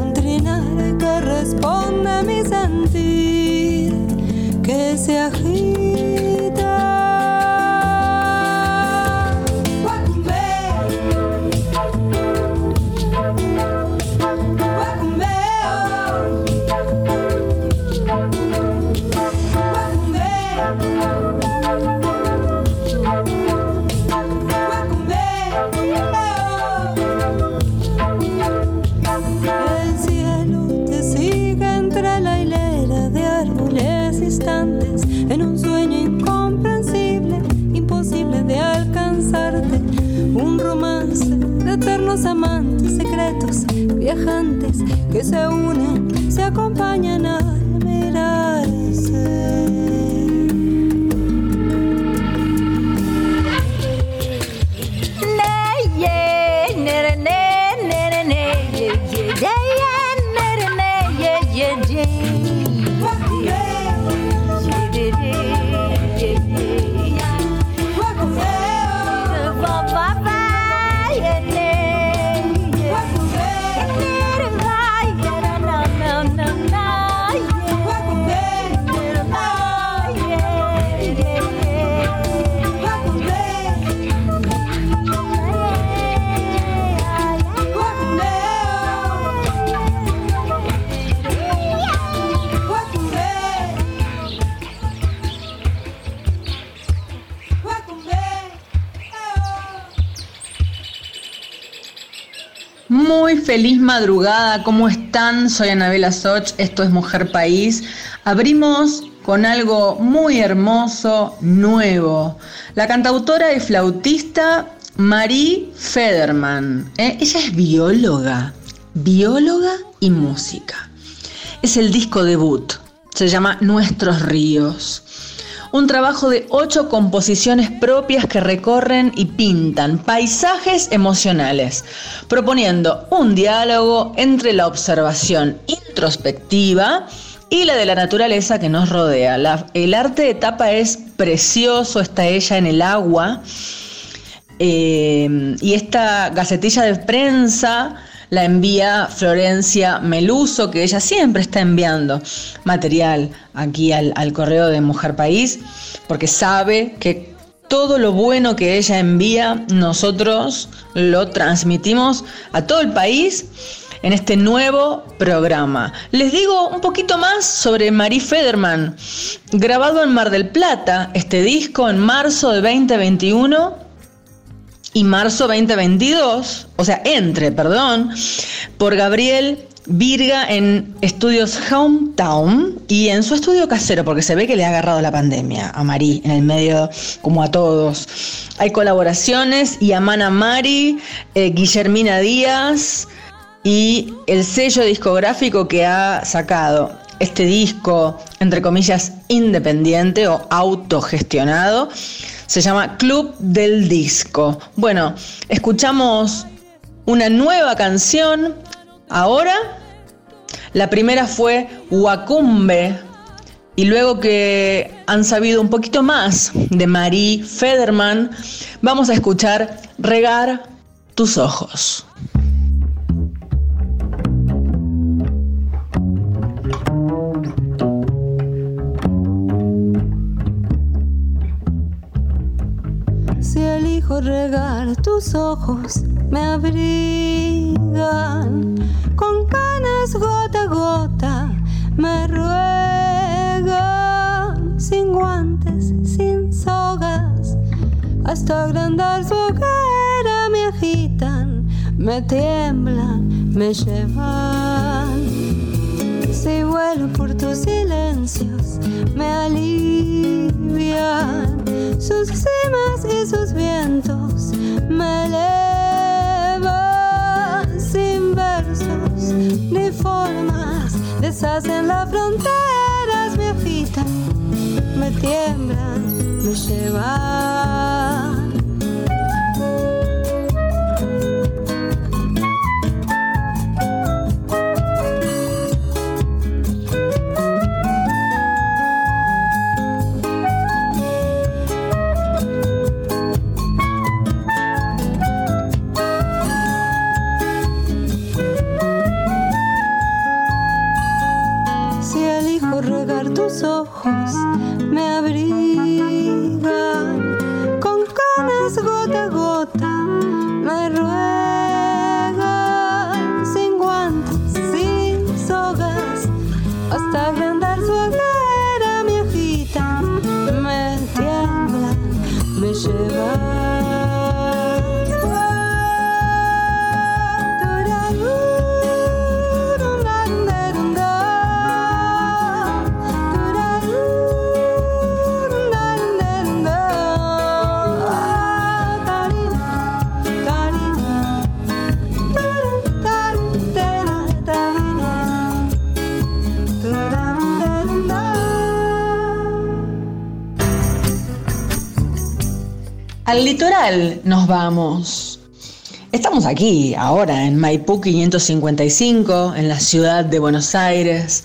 Un trinar que responde a mi sentir, que se se unen, se acompañan al feliz madrugada, ¿cómo están? Soy Anabela Soch, esto es Mujer País. Abrimos con algo muy hermoso, nuevo. La cantautora y flautista Marie Federman. ¿eh? Ella es bióloga, bióloga y música. Es el disco debut, se llama Nuestros Ríos. Un trabajo de ocho composiciones propias que recorren y pintan paisajes emocionales, proponiendo un diálogo entre la observación introspectiva y la de la naturaleza que nos rodea. El arte de tapa es precioso, está ella en el agua. eh, y esta gacetilla de prensa la envía Florencia Meluso, que ella siempre está enviando material aquí al, al correo de Mujer País, porque sabe que todo lo bueno que ella envía, nosotros lo transmitimos a todo el país en este nuevo programa. Les digo un poquito más sobre Marie Federman. Grabado en Mar del Plata, este disco en marzo de 2021 y marzo 2022, o sea, entre, perdón, por Gabriel Virga en estudios Hometown y en su estudio casero, porque se ve que le ha agarrado la pandemia a Marí en el medio, como a todos. Hay colaboraciones y Amana Mari, eh, Guillermina Díaz y el sello discográfico que ha sacado este disco, entre comillas, independiente o autogestionado, se llama Club del Disco. Bueno, escuchamos una nueva canción ahora. La primera fue Wacumbe y luego que han sabido un poquito más de Marie Federman, vamos a escuchar Regar tus ojos. Elijo regar tus ojos, me abrigan. Con canas gota a gota, me ruegan. Sin guantes, sin sogas, hasta agrandar su hoguera me agitan, me tiemblan, me llevan. Si vuelo por tus silencios, me alivian sus cimas y sus vientos, me elevan sin versos ni formas, deshacen la frontera me tiemblan, me llevan. al suelo era mi hojita, me tiembla, me lleva. Al litoral nos vamos. Estamos aquí, ahora, en Maipú 555, en la ciudad de Buenos Aires,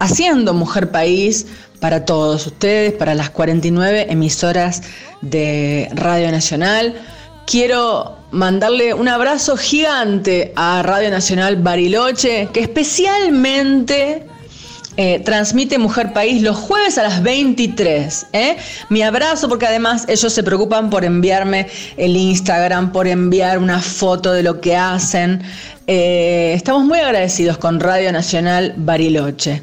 haciendo Mujer País para todos ustedes, para las 49 emisoras de Radio Nacional. Quiero mandarle un abrazo gigante a Radio Nacional Bariloche, que especialmente eh, transmite Mujer País los jueves a las 23. ¿eh? Mi abrazo porque además ellos se preocupan por enviarme el Instagram, por enviar una foto de lo que hacen. Eh, estamos muy agradecidos con Radio Nacional Bariloche.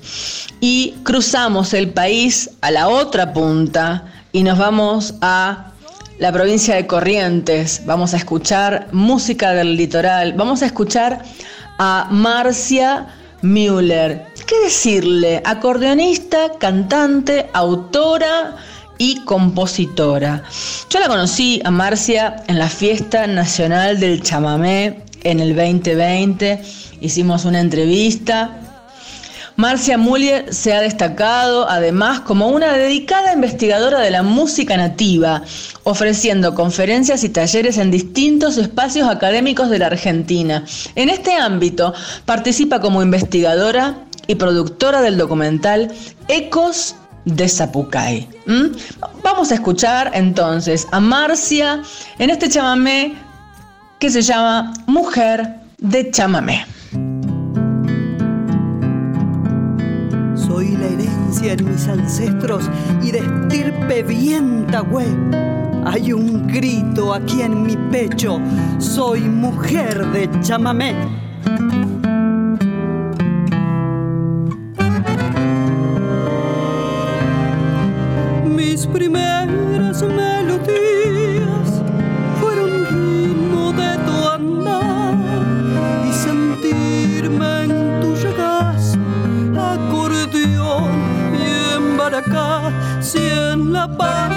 Y cruzamos el país a la otra punta y nos vamos a la provincia de Corrientes. Vamos a escuchar música del litoral. Vamos a escuchar a Marcia Müller. ¿Qué decirle? Acordeonista, cantante, autora y compositora. Yo la conocí a Marcia en la Fiesta Nacional del Chamamé en el 2020. Hicimos una entrevista Marcia Muller se ha destacado además como una dedicada investigadora de la música nativa, ofreciendo conferencias y talleres en distintos espacios académicos de la Argentina. En este ámbito participa como investigadora y productora del documental Ecos de Zapucay. Vamos a escuchar entonces a Marcia en este chamamé que se llama Mujer de Chamamé. Soy la herencia en mis ancestros y de estirpe bien Hay un grito aquí en mi pecho, soy mujer de chamamé. Mis primeras melodías fueron ritmo de tu andar y sentirme en tu regazo acordeón y en Baracá si en la panza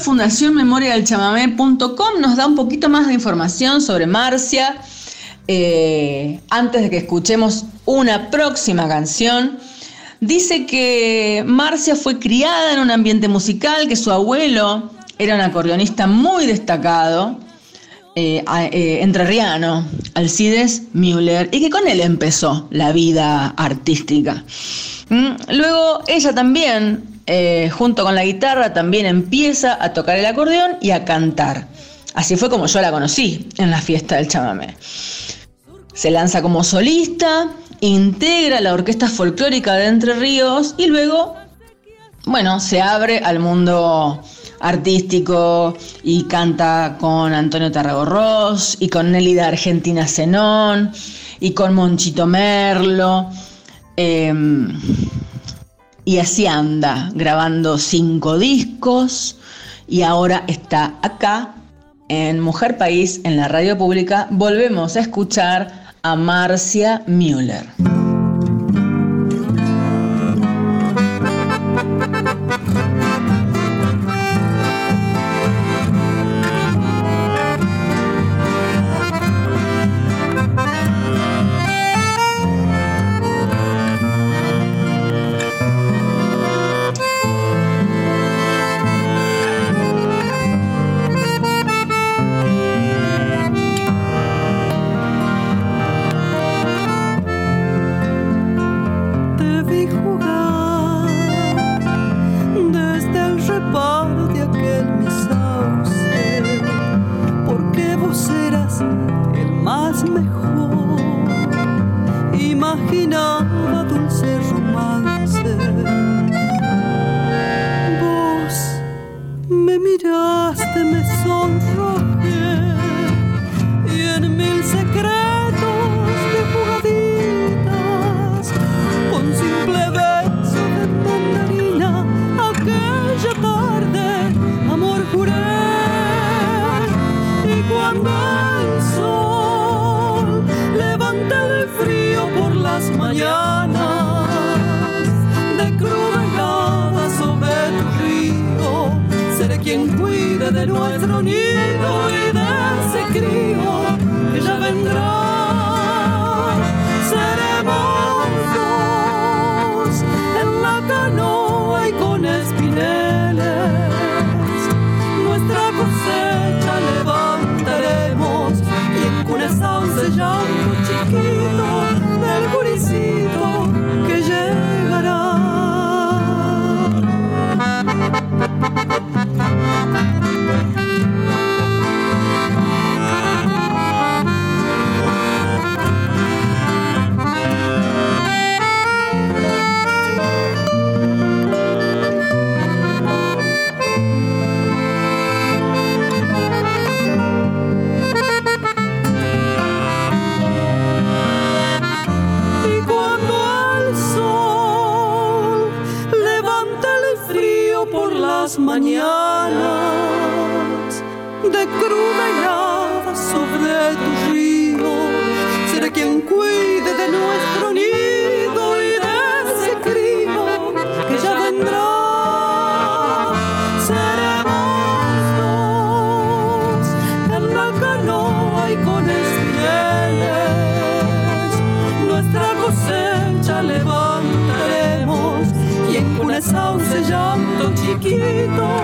fundacionmemorialchamamé.com nos da un poquito más de información sobre Marcia. Eh, antes de que escuchemos una próxima canción, dice que Marcia fue criada en un ambiente musical, que su abuelo era un acordeonista muy destacado, eh, eh, entrerriano, Alcides Müller, y que con él empezó la vida artística. Mm, luego ella también, eh, junto con la guitarra, también empieza a tocar el acordeón y a cantar. Así fue como yo la conocí en la fiesta del chamamé. Se lanza como solista, integra la orquesta folclórica de Entre Ríos y luego, bueno, se abre al mundo artístico y canta con Antonio Tarragorros y con de Argentina Zenón y con Monchito Merlo. Em, y así anda, grabando cinco discos y ahora está acá en Mujer País, en la radio pública. Volvemos a escuchar a Marcia Müller. chiquito.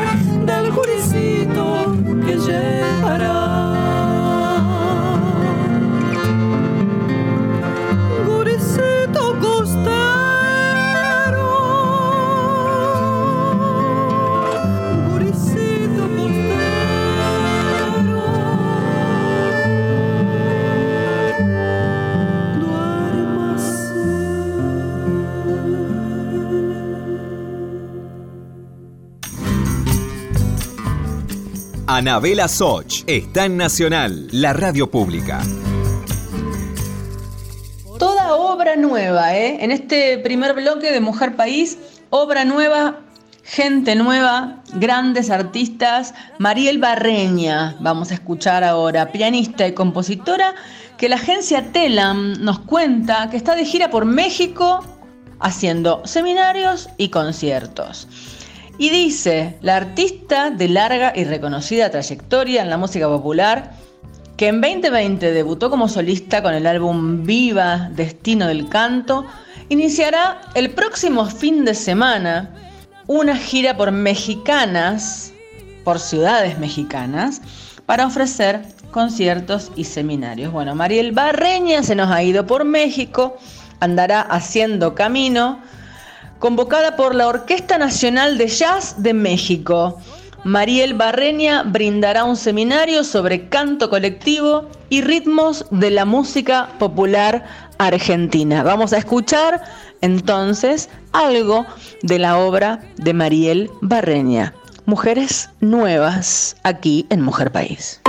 Anabela Soch está en Nacional, la radio pública. Toda obra nueva, ¿eh? En este primer bloque de Mujer País, obra nueva, gente nueva, grandes artistas. Mariel Barreña, vamos a escuchar ahora, pianista y compositora, que la agencia Telam nos cuenta que está de gira por México haciendo seminarios y conciertos. Y dice, la artista de larga y reconocida trayectoria en la música popular, que en 2020 debutó como solista con el álbum Viva, Destino del Canto, iniciará el próximo fin de semana una gira por mexicanas, por ciudades mexicanas, para ofrecer conciertos y seminarios. Bueno, Mariel Barreña se nos ha ido por México, andará haciendo camino convocada por la Orquesta Nacional de Jazz de México. Mariel Barreña brindará un seminario sobre canto colectivo y ritmos de la música popular argentina. Vamos a escuchar entonces algo de la obra de Mariel Barreña. Mujeres nuevas aquí en Mujer País.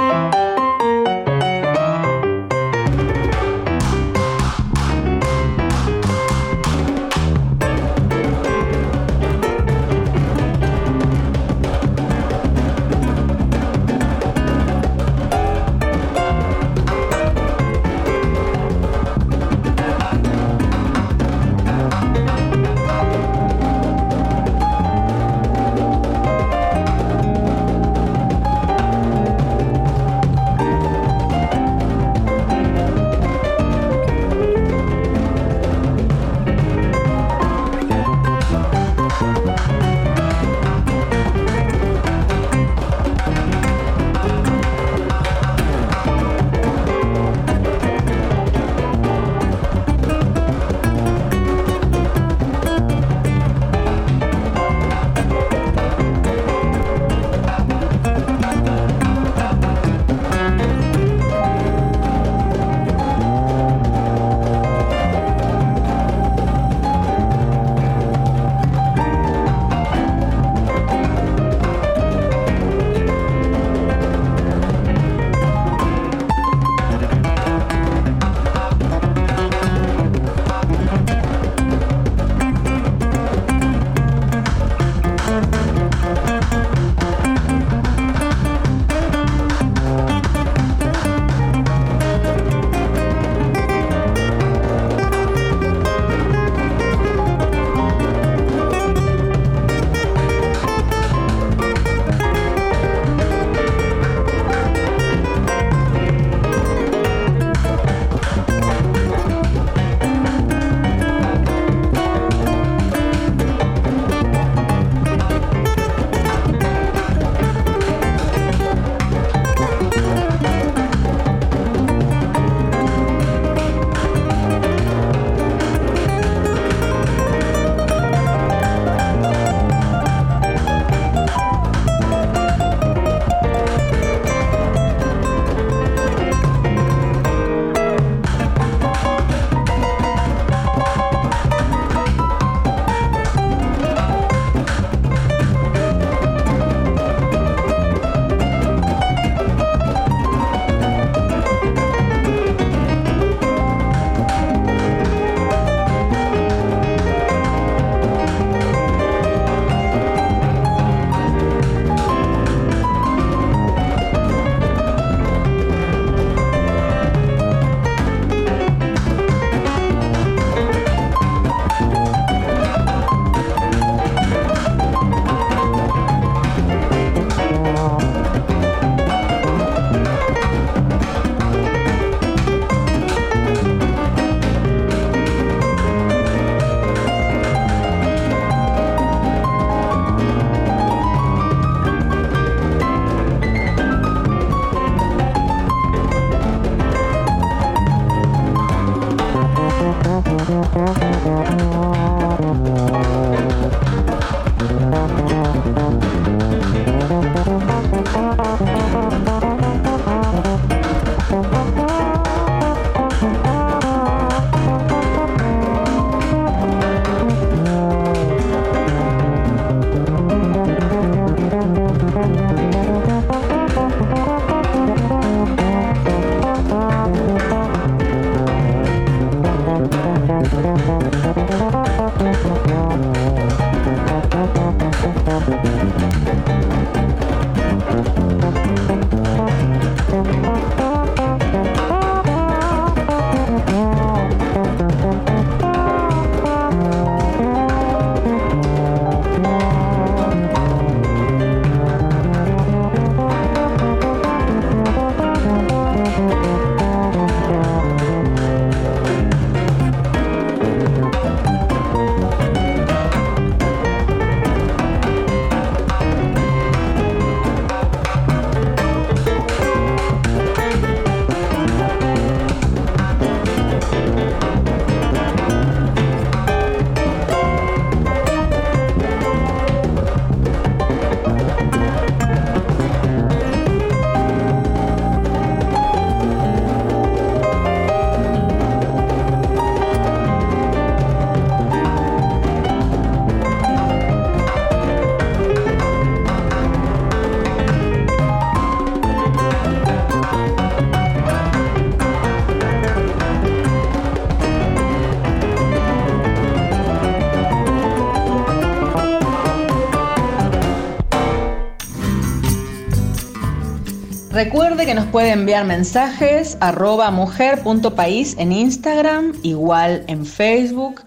Recuerde que nos puede enviar mensajes arroba mujer.país en Instagram, igual en Facebook.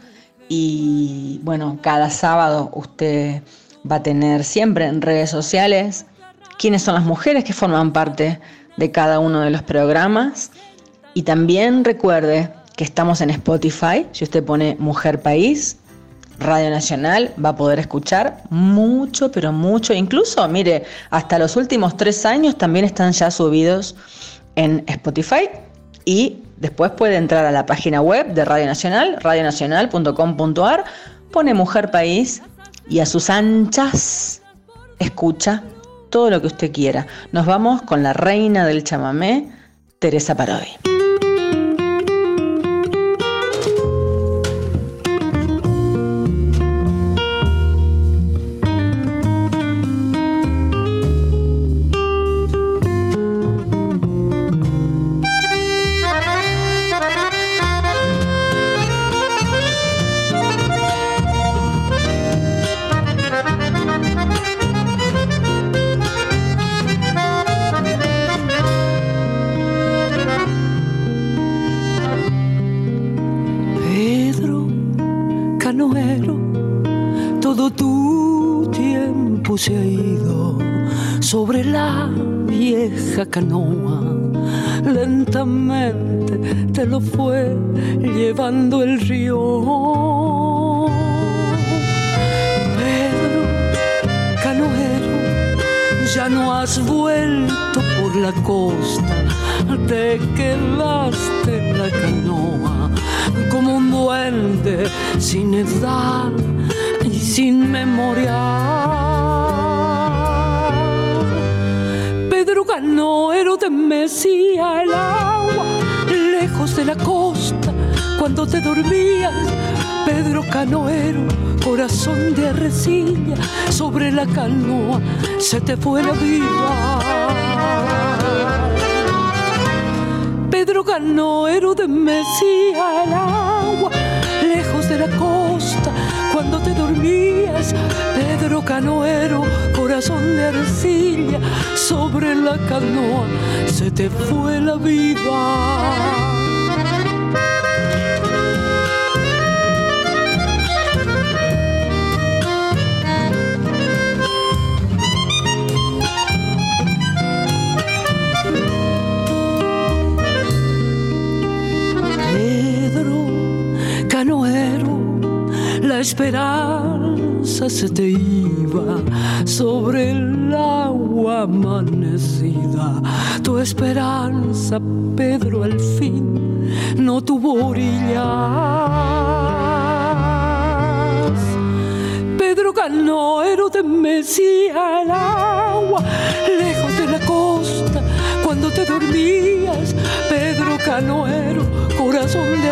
Y bueno, cada sábado usted va a tener siempre en redes sociales quiénes son las mujeres que forman parte de cada uno de los programas. Y también recuerde que estamos en Spotify, si usted pone Mujer País, Radio Nacional va a poder escuchar mucho, pero mucho. Incluso, mire, hasta los últimos tres años también están ya subidos en Spotify y después puede entrar a la página web de Radio Nacional, radionacional.com.ar, pone Mujer País y a sus anchas escucha todo lo que usted quiera. Nos vamos con la reina del chamamé, Teresa Parodi. Sin edad y sin memoria canoero te mecía el agua lejos de la costa cuando te dormías. Pedro Canoero, corazón de arrecilla, sobre la canoa se te fue la vida. Pedro Canoero te mecía el agua lejos de la costa cuando te dormías. Pedro Canoero, corazón de arcilla, sobre la canoa se te fue la vida. Esperanza se te iba sobre el agua amanecida. Tu esperanza, Pedro, al fin no tuvo orillas. Pedro Canoero te mecía el agua lejos de la costa cuando te dormías. Pedro Canoero corazón de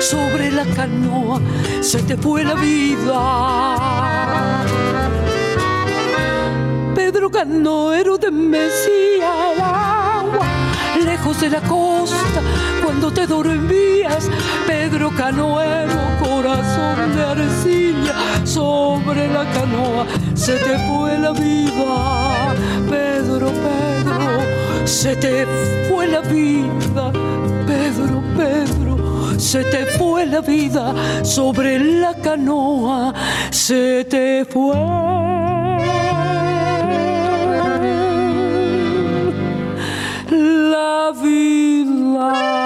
sobre la canoa, se te fue la vida. Pedro Canoero de Mesía agua, lejos de la costa, cuando te dormías, Pedro Canoero, corazón de arcilla, sobre la canoa, se te fue la vida, Pedro, Pedro se te fue la vida, Pedro, Pedro se te fue la vida sobre la canoa, se te fue. La vida.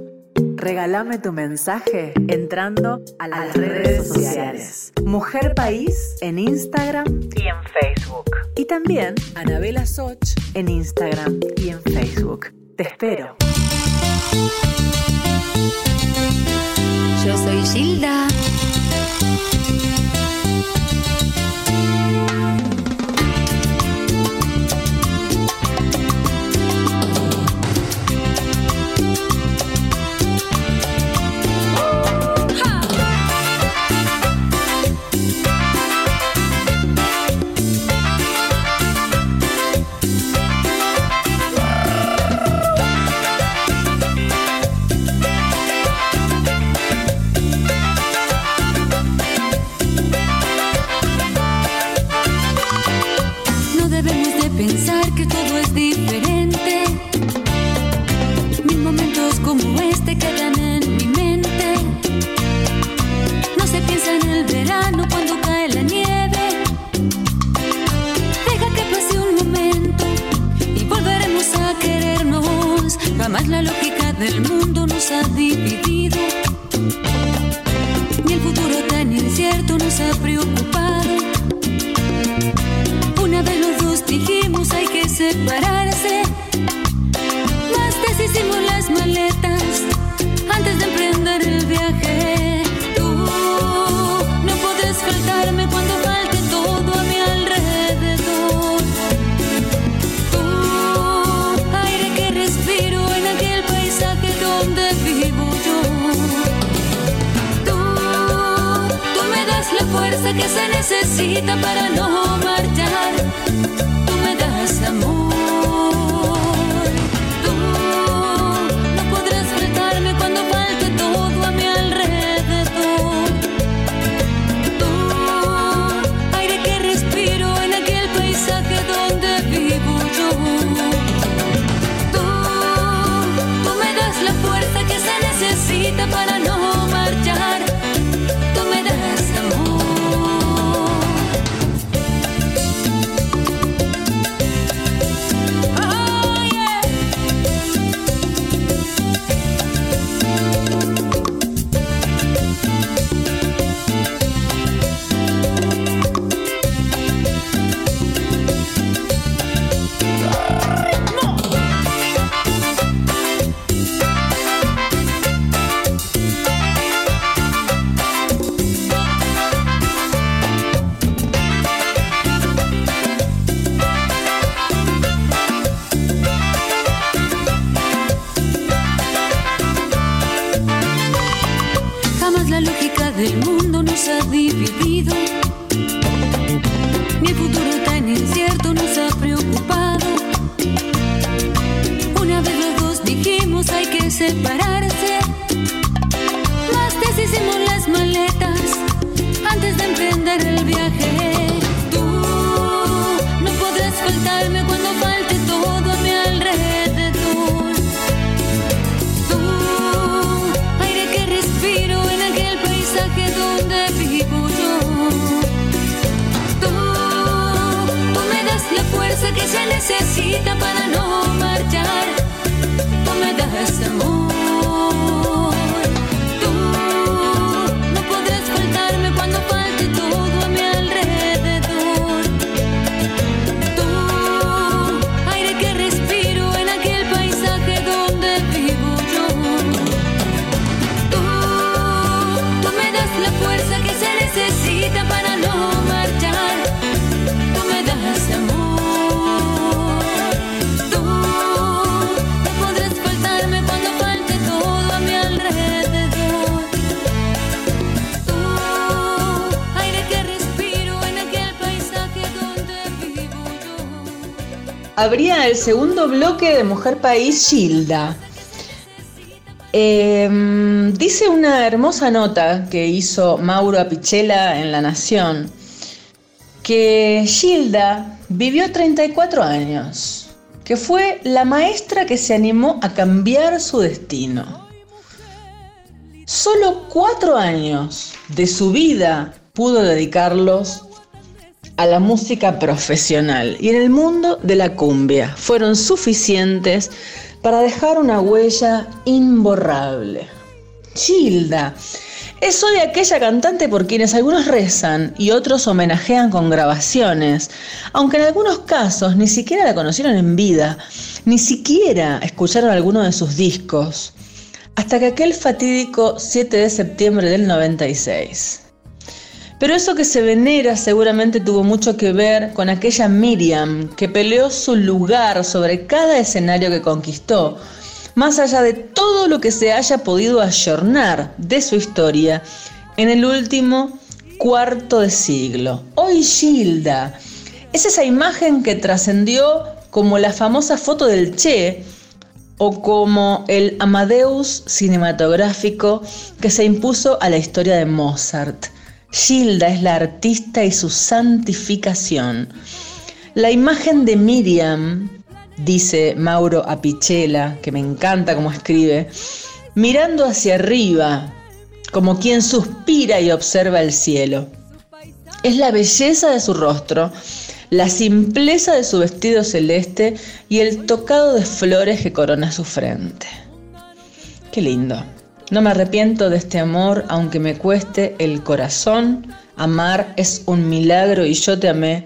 Regálame tu mensaje entrando a las, redes, redes sociales. Mujer País en Instagram y en Facebook. Y también Anabela Soch en Instagram y en Facebook. Te espero. Yo soy Gilda. Abría el segundo bloque de Mujer País Gilda. Em, dice una hermosa nota que hizo Mauro Apichela en La Nación que Gilda vivió 34 años, que fue la maestra que se animó a cambiar su destino. Solo cuatro años de su vida pudo dedicarlos a la música profesional y en el mundo de la cumbia fueron suficientes para dejar una huella imborrable. Gilda es hoy aquella cantante por quienes algunos rezan y otros homenajean con grabaciones, aunque en algunos casos ni siquiera la conocieron en vida, ni siquiera escucharon alguno de sus discos, hasta que aquel fatídico 7 de septiembre del 96. Pero eso que se venera seguramente tuvo mucho que ver con aquella Miriam que peleó su lugar sobre cada escenario que conquistó, más allá de todo lo que se haya podido ayornar de su historia en el último cuarto de siglo. Hoy Gilda es esa imagen que trascendió como la famosa foto del Che o como el Amadeus cinematográfico que se impuso a la historia de Mozart. Gilda es la artista y su santificación. La imagen de Miriam, dice Mauro Apichela, que me encanta como escribe, mirando hacia arriba, como quien suspira y observa el cielo. Es la belleza de su rostro, la simpleza de su vestido celeste y el tocado de flores que corona su frente. Qué lindo. No me arrepiento de este amor, aunque me cueste el corazón. Amar es un milagro y yo te amé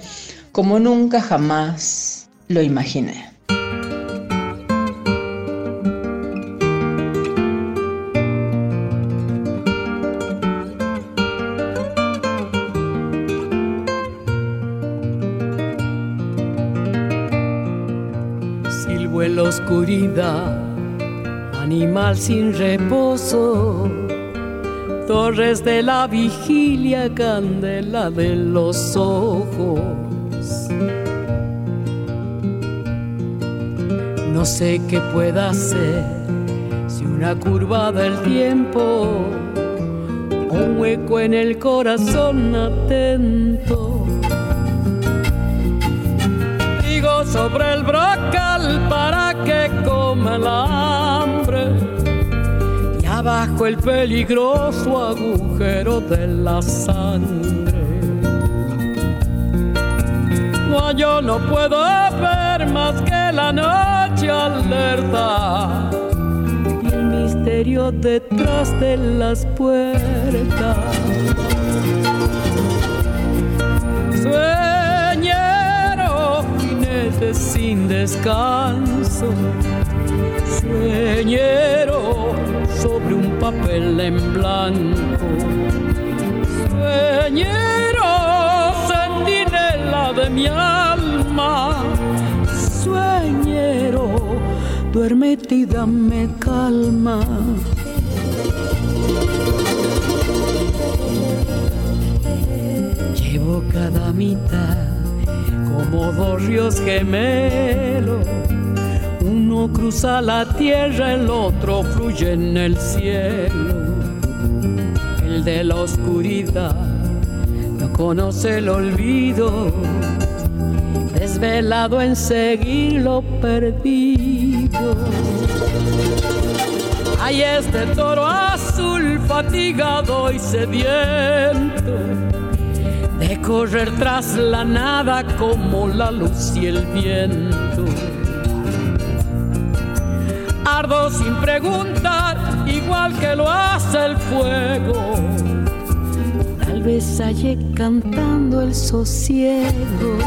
como nunca jamás lo imaginé. Silbo en la oscuridad animal sin reposo, torres de la vigilia, candela de los ojos. No sé qué pueda hacer si una curva del tiempo, un hueco en el corazón atento. Digo sobre el brocal para que coma la abajo el peligroso agujero de la sangre. No, yo no puedo ver más que la noche alerta y el misterio detrás de las puertas. Sueñero, jinete sin descanso sueñero sobre un papel en blanco. Sueñero, sentinela de mi alma. Sueñero, duérmete y dame calma. Llevo cada mitad como dos ríos gemelos uno cruza la tierra, el otro fluye en el cielo. El de la oscuridad no conoce el olvido, desvelado en seguir lo perdido. Hay este toro azul fatigado y sediento de correr tras la nada como la luz y el viento sin preguntar, igual que lo hace el fuego. Tal vez halle cantando el sosiego.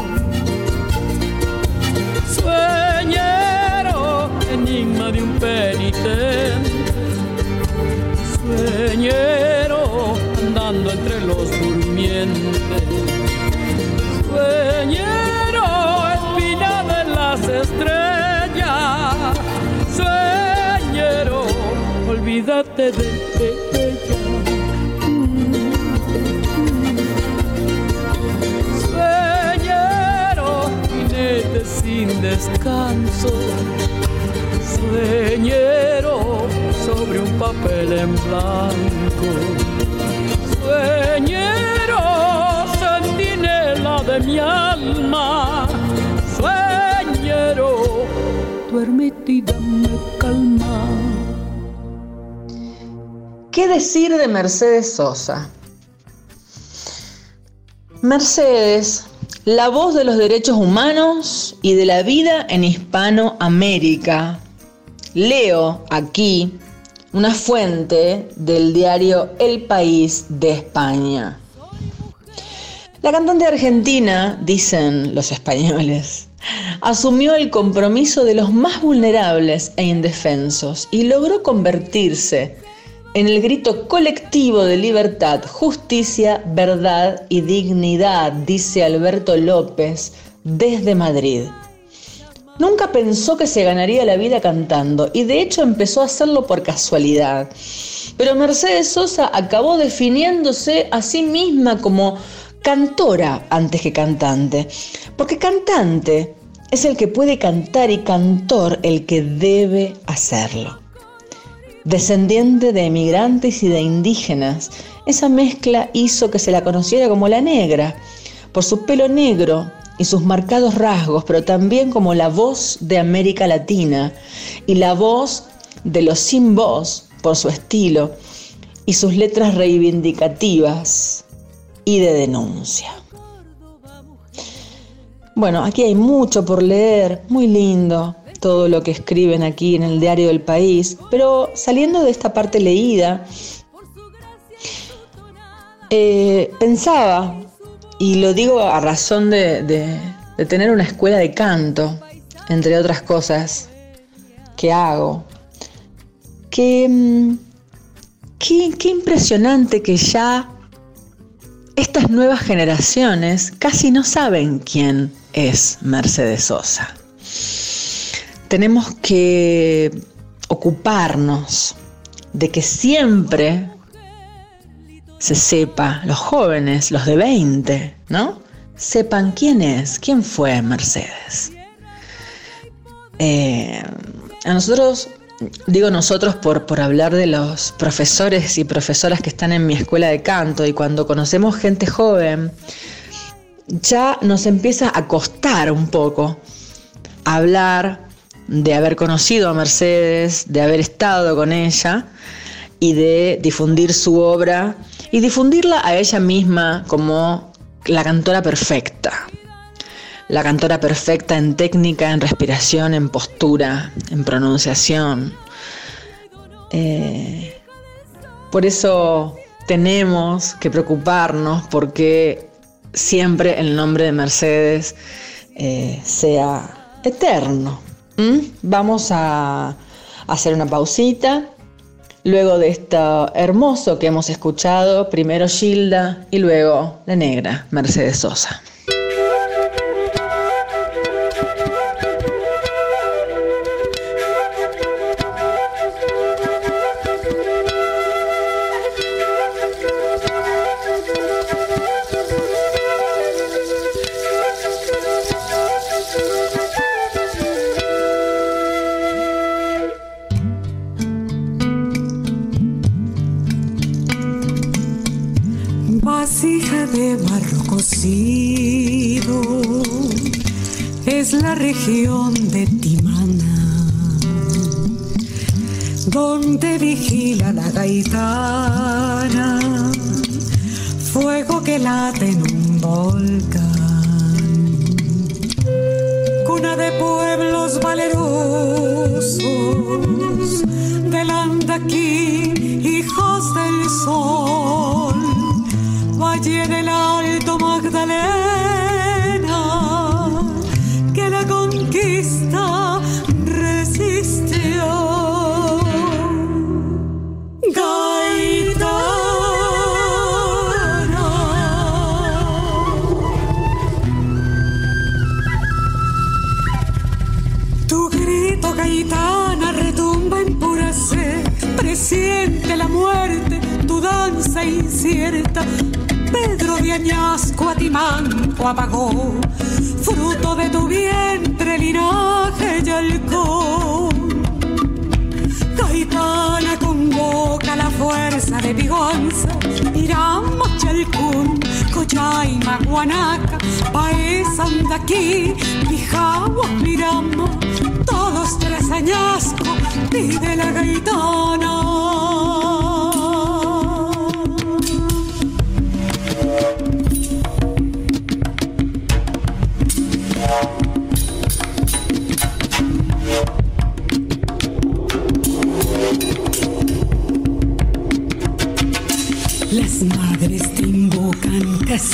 Sueñero, enigma de un penitente. Sueñero, andando entre los durmientes. Sueñero, olvídate de ella. Sueñero, jinete sin descanso. Sueñero sobre un papel en blanco. Sueñero, sentinela de mi alma. Sueñero, duérmete y dame calma. ¿Qué decir de Mercedes Sosa? Mercedes, la voz de los derechos humanos y de la vida en Hispanoamérica. Leo aquí una fuente del diario El País de España. La cantante argentina, dicen los españoles, asumió el compromiso de los más vulnerables e indefensos y logró convertirse en el grito colectivo de libertad, justicia, verdad y dignidad, dice Alberto López desde Madrid. Nunca pensó que se ganaría la vida cantando y de hecho empezó a hacerlo por casualidad. Pero Mercedes Sosa acabó definiéndose a sí misma como cantora antes que cantante, porque cantante es el que puede cantar y cantor el que debe hacerlo descendiente de emigrantes y de indígenas. Esa mezcla hizo que se la conociera como la negra, por su pelo negro y sus marcados rasgos, pero también como la voz de América Latina y la voz de los sin voz por su estilo y sus letras reivindicativas y de denuncia. Bueno, aquí hay mucho por leer, muy lindo, todo lo que escriben aquí en el diario del país, pero saliendo de esta parte leída, eh, pensaba, y lo digo a razón de, tener una escuela de canto, entre otras cosas que hago, que mm, qué impresionante que ya estas nuevas generaciones casi no saben quién es Mercedes Sosa tenemos que ocuparnos de que siempre se sepa, los jóvenes, los de 20, ¿no? Sepan quién es, quién fue Mercedes. Eh, a nosotros, digo nosotros por, por hablar de los profesores y profesoras que están en mi escuela de canto y cuando conocemos gente joven, ya nos empieza a costar un poco hablar de haber conocido a Mercedes, de haber estado con ella y de difundir su obra y difundirla a ella misma como la cantora perfecta. La cantora perfecta en técnica, en respiración, en postura, en pronunciación. Eh, por eso tenemos que preocuparnos porque siempre el nombre de Mercedes eh, sea eterno, ¿Mm? Vamos a hacer una pausita. Luego de esto hermoso que hemos escuchado, primero Gilda y luego la negra Mercedes Sosa. Donde vigila la gaitana, fuego que late en Añasco a Timanco apagó, fruto de tu vientre, linaje y halcón. Gaitana convoca la fuerza de Pigonza, Irama, Chalcún, Cochaima, Guanaca, País, Andaquí, Pijagua, Mirama, todos tres añasco, pide la gaitana.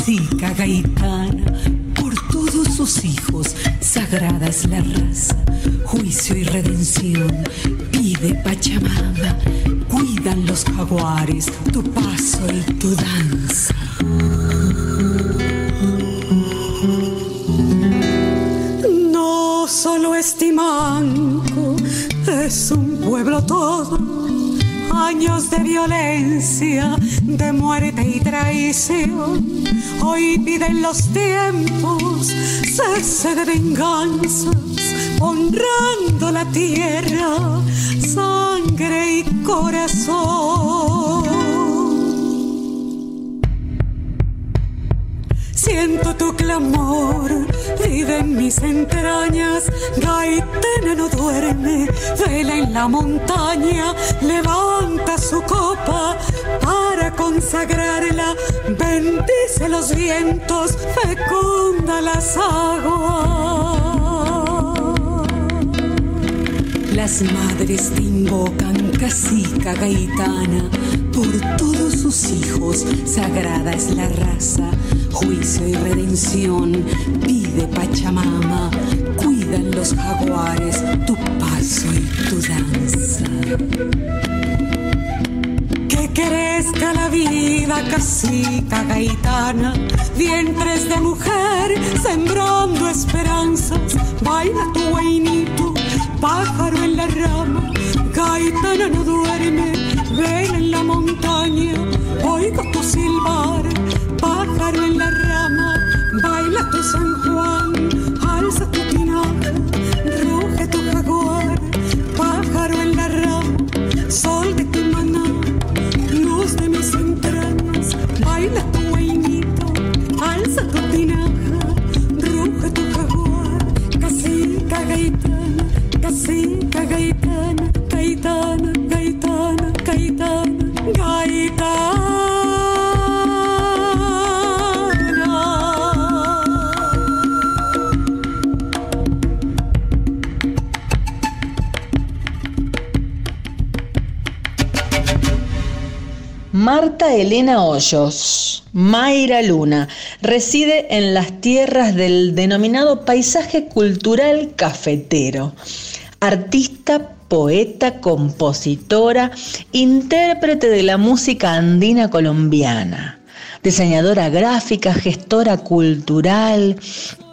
Casica gaitana, por todos sus hijos, sagrada es la raza, juicio y redención, pide Pachamama, cuidan los jaguares, tu paso y tu danza. No solo Estimanco es un pueblo todo años de violencia, de muerte y traición. Hoy piden los tiempos cese de venganzas, honrando la tierra, sangre y corazón. Siento tu clamor, vive en mis entrañas. No duerme, vela en la montaña, levanta su copa para consagrarla. Bendice los vientos, fecunda las aguas. Las madres te invocan, casica gaitana, por todos sus hijos, sagrada es la raza, juicio y redención, pide Pachamama, los jaguares tu paso y tu danza. Que crezca la vida, casica gaitana, vientres de mujer, sembrando esperanzas, baila tu guainito pájaro en la rama, gaitana no duerme, ven Elena Hoyos, Mayra Luna, reside en las tierras del denominado paisaje cultural cafetero. Artista, poeta, compositora, intérprete de la música andina colombiana, diseñadora gráfica, gestora cultural,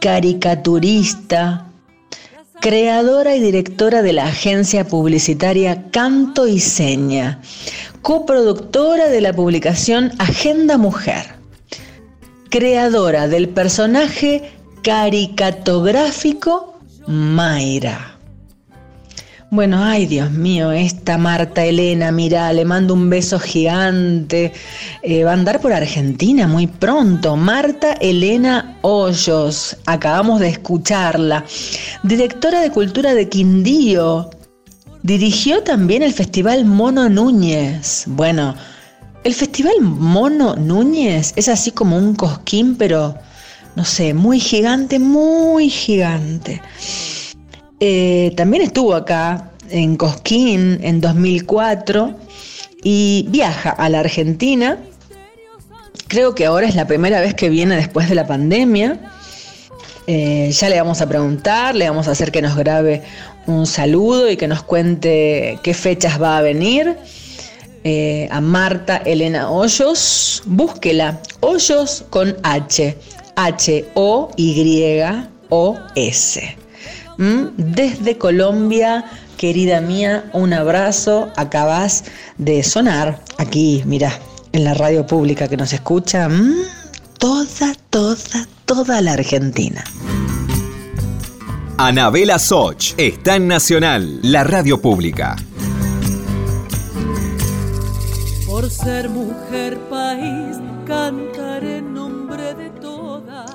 caricaturista, creadora y directora de la agencia publicitaria Canto y Seña, coproductora de la publicación Agenda Mujer, creadora del personaje caricatográfico Mayra. Bueno, ay Dios mío, esta Marta Elena, mira, le mando un beso gigante. Eh, va a andar por Argentina muy pronto. Marta Elena Hoyos, acabamos de escucharla. Directora de Cultura de Quindío. Dirigió también el Festival Mono Núñez. Bueno, el Festival Mono Núñez es así como un cosquín, pero no sé, muy gigante, muy gigante. Eh, también estuvo acá en Cosquín en 2004 y viaja a la Argentina. Creo que ahora es la primera vez que viene después de la pandemia. Eh, ya le vamos a preguntar, le vamos a hacer que nos grabe un saludo y que nos cuente qué fechas va a venir. Eh, a Marta Elena Hoyos, búsquela, Hoyos con H, H-O-Y-O-S. ¿Mm? Desde Colombia, querida mía, un abrazo. Acabas de sonar aquí, mira, en la radio pública que nos escucha. Toda, toda, toda la Argentina. Anabela Soch está en Nacional, la radio pública. Por ser mujer país, cantaré en nombre de todas.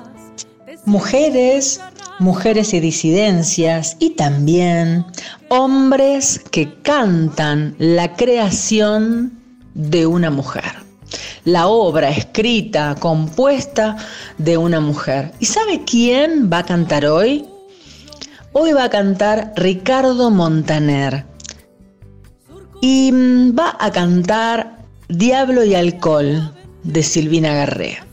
Mujeres, mujeres y disidencias y también hombres que cantan la creación de una mujer. La obra escrita, compuesta de una mujer. ¿Y sabe quién va a cantar hoy? Hoy va a cantar Ricardo Montaner. Y mm, va a cantar Diablo y Alcohol de Silvina Garrea.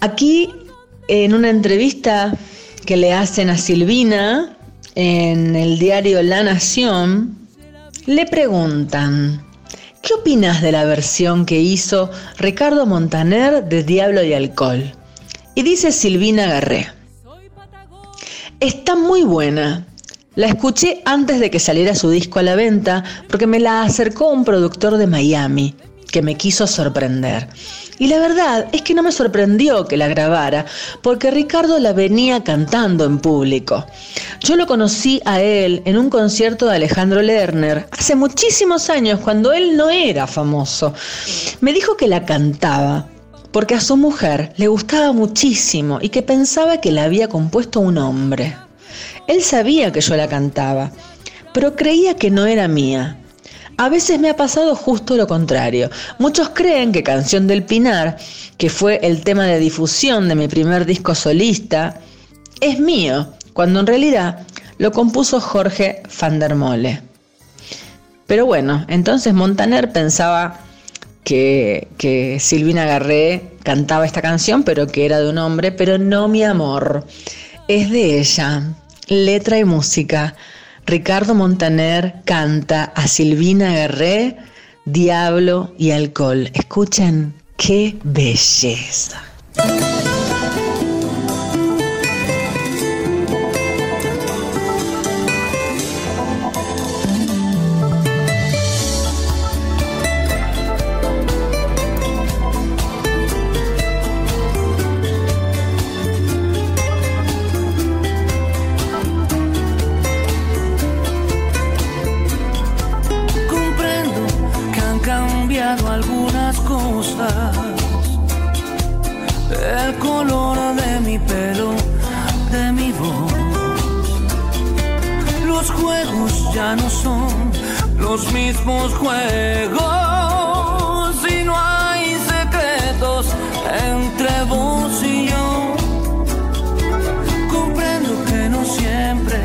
Aquí, en una entrevista que le hacen a Silvina en el diario La Nación, le preguntan, ¿qué opinas de la versión que hizo Ricardo Montaner de Diablo y Alcohol? Y dice Silvina Garrea, está muy buena. La escuché antes de que saliera su disco a la venta porque me la acercó un productor de Miami que me quiso sorprender. Y la verdad es que no me sorprendió que la grabara, porque Ricardo la venía cantando en público. Yo lo conocí a él en un concierto de Alejandro Lerner hace muchísimos años, cuando él no era famoso. Me dijo que la cantaba, porque a su mujer le gustaba muchísimo y que pensaba que la había compuesto un hombre. Él sabía que yo la cantaba, pero creía que no era mía. A veces me ha pasado justo lo contrario. Muchos creen que Canción del Pinar, que fue el tema de difusión de mi primer disco solista, es mío, cuando en realidad lo compuso Jorge van der Mole. Pero bueno, entonces Montaner pensaba que, Silvina Garré cantaba esta canción, pero que era de un hombre, pero no mi amor, es de ella letra y música. Ricardo Montaner canta a Silvina Guerré, Diablo y Alcohol. Escuchen, qué belleza. cosas, el color de mi pelo, de mi voz. Los juegos ya no son los mismos juegos y no hay secretos entre vos y yo. Comprendo que no siempre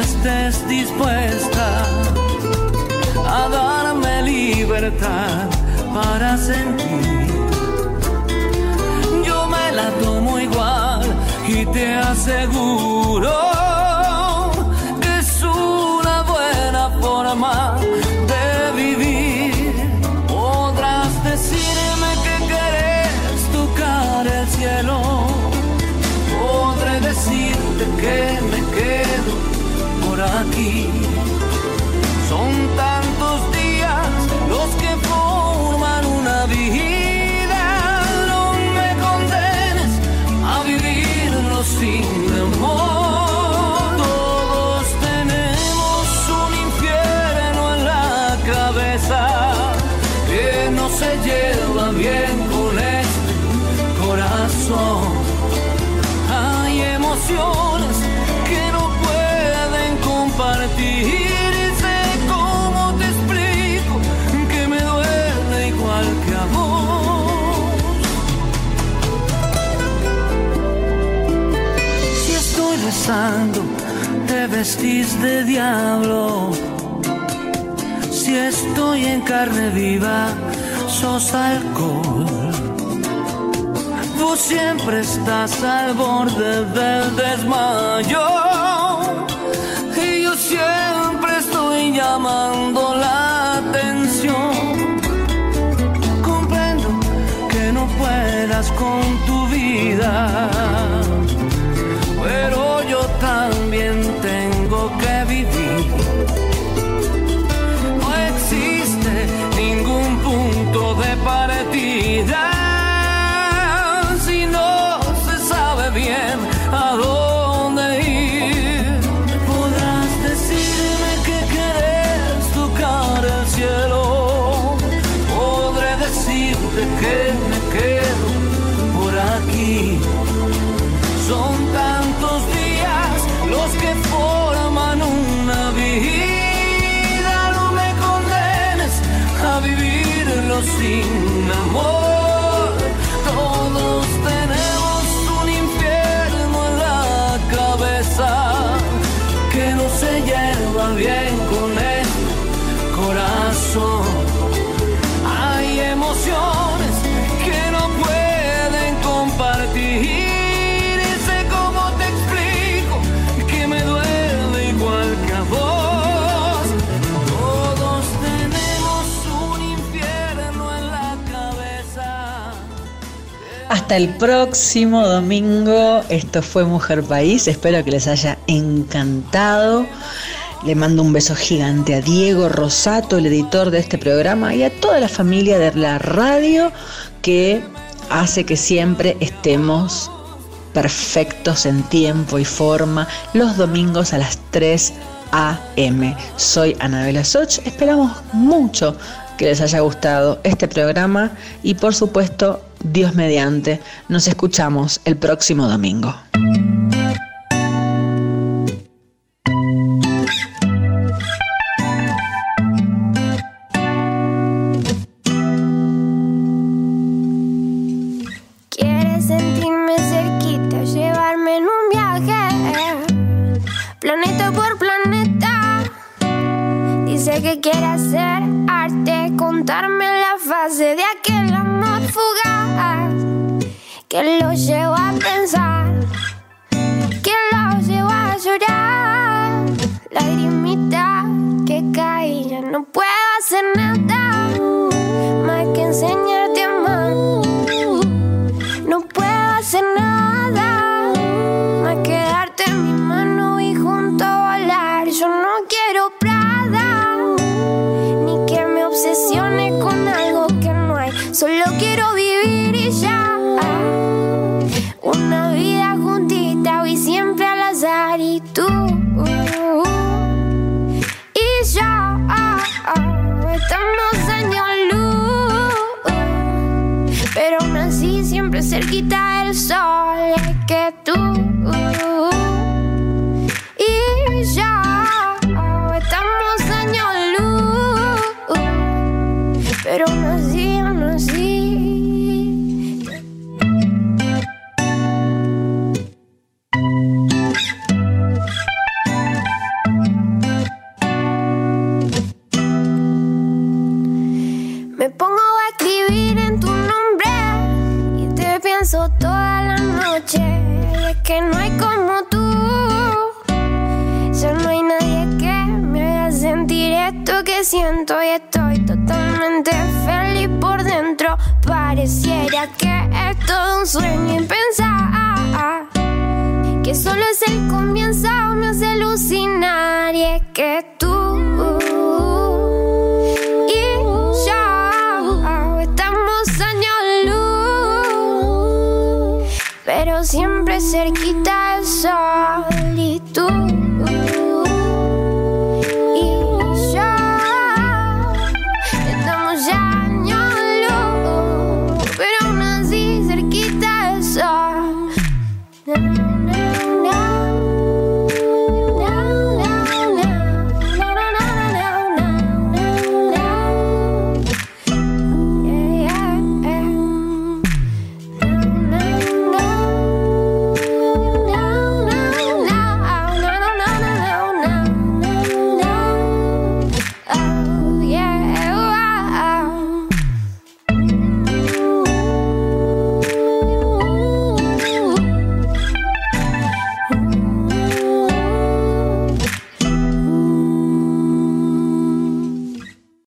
estés dispuesta a darme libertad te vestís de diablo. Si estoy en carne viva, sos alcohol. Vos siempre estás al borde del desmayo. Y yo siempre estoy llamando la atención. Comprendo que no puedas con tu vida también Hasta el próximo domingo. Esto fue Mujer País. Espero que les haya encantado. Le mando un beso gigante a Diego Rosato, el editor de este programa, y a toda la familia de la radio que hace que siempre estemos perfectos en tiempo y forma los domingos a las 3 a.m. Soy Anabela Soch. Esperamos mucho que les haya gustado este programa y por supuesto Dios mediante, nos escuchamos el próximo domingo.